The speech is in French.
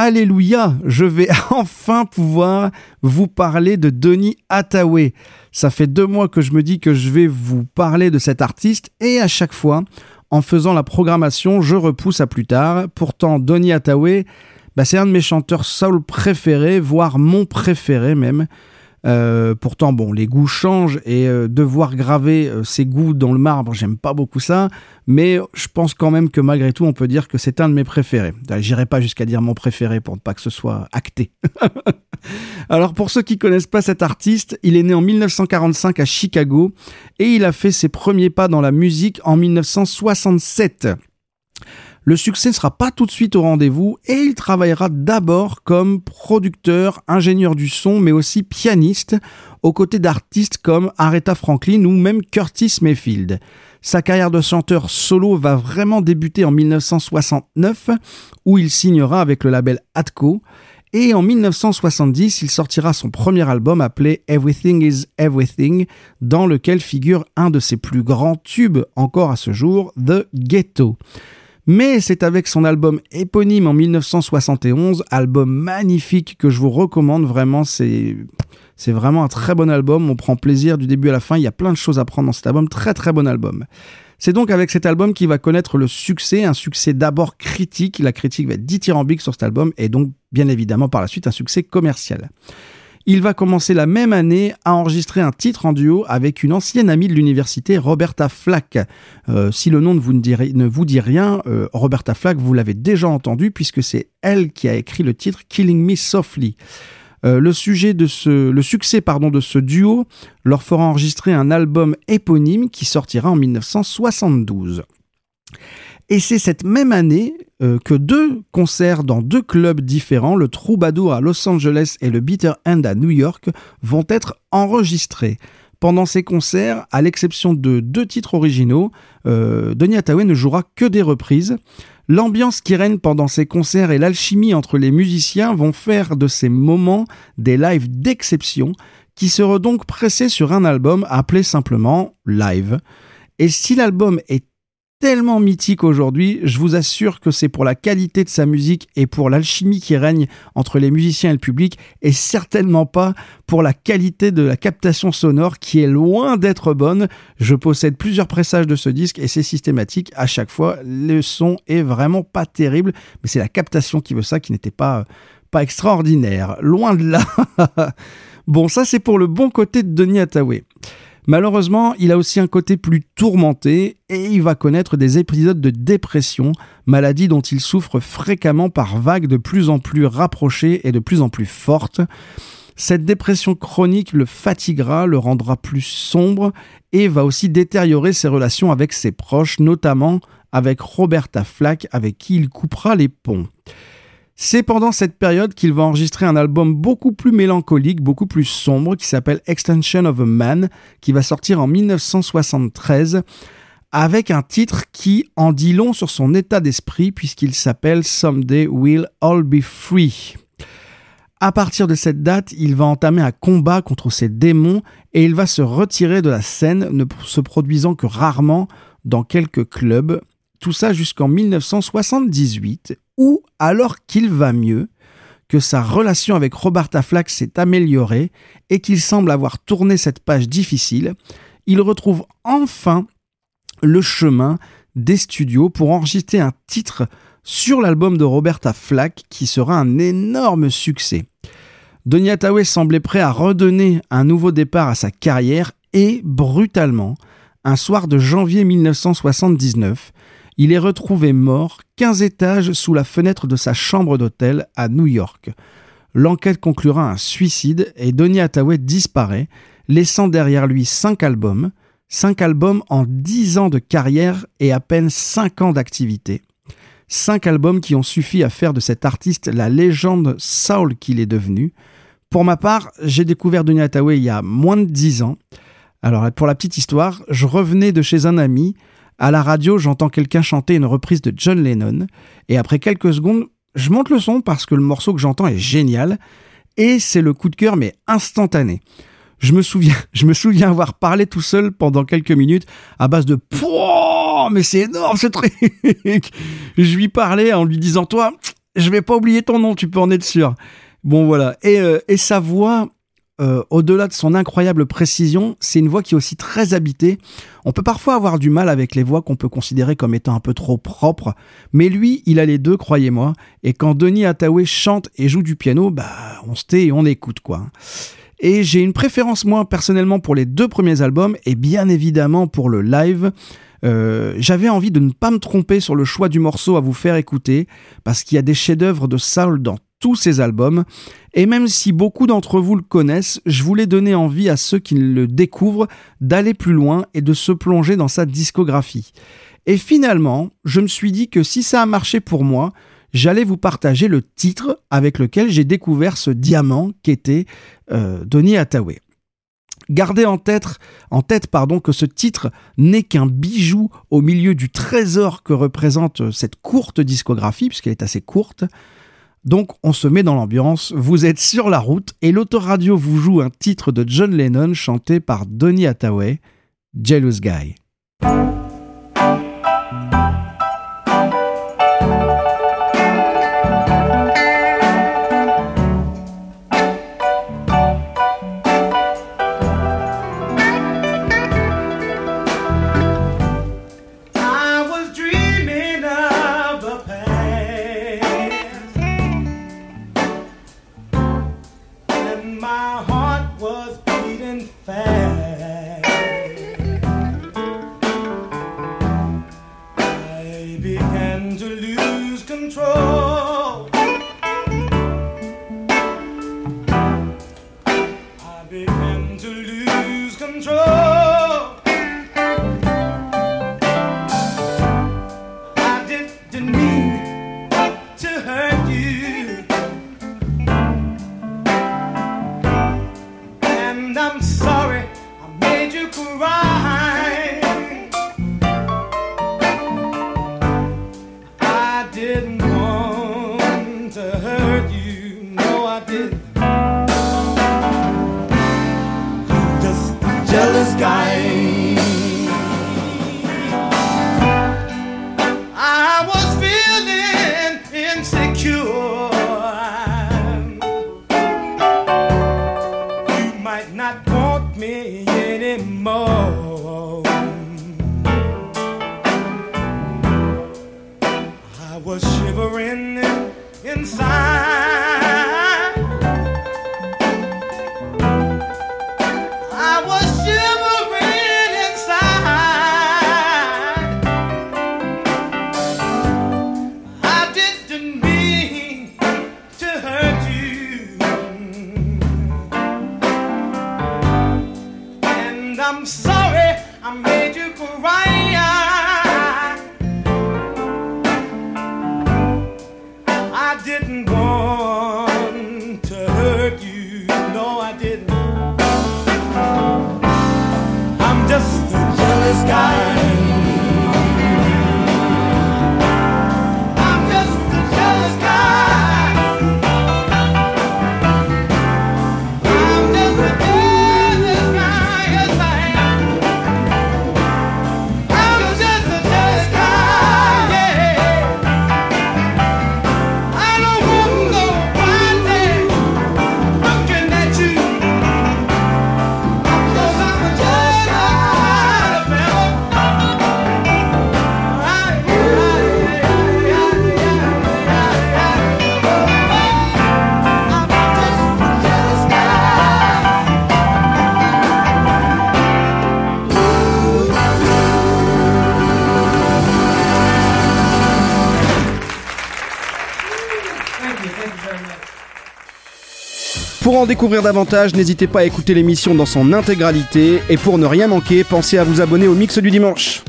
Alléluia, je vais enfin pouvoir vous parler de Donny Hathaway. Ça fait deux mois que je me dis que je vais vous parler de cet artiste et à chaque fois, en faisant la programmation, je repousse à plus tard. Pourtant, Donny Hathaway, bah, c'est un de mes chanteurs soul préférés, voire mon préféré même. Euh, pourtant, bon, les goûts changent et euh, devoir graver euh, ses goûts dans le marbre, j'aime pas beaucoup ça, mais je pense quand même que malgré tout, on peut dire que c'est un de mes préférés. J'irai pas jusqu'à dire mon préféré pour ne pas que ce soit acté. Alors, pour ceux qui connaissent pas cet artiste, il est né en 1945 à Chicago et il a fait ses premiers pas dans la musique en 1967. Le succès ne sera pas tout de suite au rendez-vous et il travaillera d'abord comme producteur, ingénieur du son, mais aussi pianiste, aux côtés d'artistes comme Aretha Franklin ou même Curtis Mayfield. Sa carrière de chanteur solo va vraiment débuter en 1969, où il signera avec le label Atco. Et en 1970, il sortira son premier album appelé Everything is Everything, dans lequel figure un de ses plus grands tubes encore à ce jour, The Ghetto. Mais c'est avec son album éponyme en 1971, album magnifique que je vous recommande vraiment. C'est vraiment un très bon album. On prend plaisir du début à la fin. Il y a plein de choses à prendre dans cet album. Très très bon album. C'est donc avec cet album qu'il va connaître le succès, un succès d'abord critique. La critique va être dithyrambique sur cet album et donc bien évidemment par la suite un succès commercial. Il va commencer la même année à enregistrer un titre en duo avec une ancienne amie de l'université, Roberta Flack. Euh, si le nom ne vous, dit rien, euh, Roberta Flack, vous l'avez déjà entendu puisque c'est elle qui a écrit le titre Killing Me Softly. Euh, le, succès de ce duo leur fera enregistrer un album éponyme qui sortira en 1972. Et c'est cette même année euh, que deux concerts dans deux clubs différents, le Troubadour à Los Angeles et le Bitter End à New York, vont être enregistrés. Pendant ces concerts, à l'exception de deux titres originaux, euh, Hathaway ne jouera que des reprises. L'ambiance qui règne pendant ces concerts et l'alchimie entre les musiciens vont faire de ces moments des lives d'exception qui seront donc pressés sur un album appelé simplement Live. Et si l'album est tellement mythique aujourd'hui, je vous assure que c'est pour la qualité de sa musique et pour l'alchimie qui règne entre les musiciens et le public, et certainement pas pour la qualité de la captation sonore qui est loin d'être bonne. Je possède plusieurs pressages de ce disque et c'est systématique. À chaque fois, le son est vraiment pas terrible, mais c'est la captation qui veut ça, qui n'était pas, pas extraordinaire. Loin de là. bon, ça c'est pour le bon côté de Denis Hathaway. Malheureusement, il a aussi un côté plus tourmenté et il va connaître des épisodes de dépression, maladie dont il souffre fréquemment par vagues de plus en plus rapprochées et de plus en plus fortes. Cette dépression chronique le fatiguera, le rendra plus sombre et va aussi détériorer ses relations avec ses proches, notamment avec Roberta Flack avec qui il coupera les ponts. C'est pendant cette période qu'il va enregistrer un album beaucoup plus mélancolique, beaucoup plus sombre, qui s'appelle Extension of a Man, qui va sortir en 1973, avec un titre qui en dit long sur son état d'esprit, puisqu'il s'appelle Someday We'll All Be Free. À partir de cette date, il va entamer un combat contre ses démons et il va se retirer de la scène, ne se produisant que rarement dans quelques clubs. Tout ça jusqu'en 1978, ou alors qu'il va mieux, que sa relation avec Roberta Flack s'est améliorée et qu'il semble avoir tourné cette page difficile, il retrouve enfin le chemin des studios pour enregistrer un titre sur l'album de Roberta Flack qui sera un énorme succès. Donny Hathaway semblait prêt à redonner un nouveau départ à sa carrière et, brutalement, un soir de janvier 1979, il est retrouvé mort 15 étages sous la fenêtre de sa chambre d'hôtel à New York. L'enquête conclura un suicide et Donny Hathaway disparaît, laissant derrière lui 5 albums, 5 albums en 10 ans de carrière et à peine 5 ans d'activité. 5 albums qui ont suffi à faire de cet artiste la légende soul qu'il est devenu. Pour ma part, j'ai découvert Donny Hathaway il y a moins de 10 ans. Alors pour la petite histoire, je revenais de chez un ami à la radio, j'entends quelqu'un chanter une reprise de John Lennon, et après quelques secondes, je monte le son parce que le morceau que j'entends est génial, et c'est le coup de cœur, mais instantané. Je me souviens, je me souviens avoir parlé tout seul pendant quelques minutes à base de Pouah, mais c'est énorme ce truc. je lui parlais en lui disant toi, je vais pas oublier ton nom, tu peux en être sûr. Bon voilà. Et, euh, et sa voix, euh, au-delà de son incroyable précision, c'est une voix qui est aussi très habitée. On peut parfois avoir du mal avec les voix qu'on peut considérer comme étant un peu trop propres, mais lui, il a les deux, croyez-moi. Et quand Denis Hathaway chante et joue du piano, bah, on se tait et on écoute, quoi. Et j'ai une préférence, moi, personnellement, pour les deux premiers albums, et bien évidemment pour le live. Euh, j'avais envie de ne pas me tromper sur le choix du morceau à vous faire écouter, parce qu'il y a des chefs-d'œuvre de Saul dans tous ses albums. Et même si beaucoup d'entre vous le connaissent, je voulais donner envie à ceux qui le découvrent d'aller plus loin et de se plonger dans sa discographie. Et finalement, je me suis dit que si ça a marché pour moi, j'allais vous partager le titre avec lequel j'ai découvert ce diamant qu'était euh, Donny Hathaway. Gardez en tête, en tête pardon, que ce titre n'est qu'un bijou au milieu du trésor que représente cette courte discographie, puisqu'elle est assez courte. Donc on se met dans l'ambiance, vous êtes sur la route et l'autoradio vous joue un titre de John Lennon chanté par Donny Hathaway, Jealous Guy. my heart was I was shivering inside. hurt you. Pour en découvrir davantage, n'hésitez pas à écouter l'émission dans son intégralité et pour ne rien manquer, pensez à vous abonner au mix du dimanche.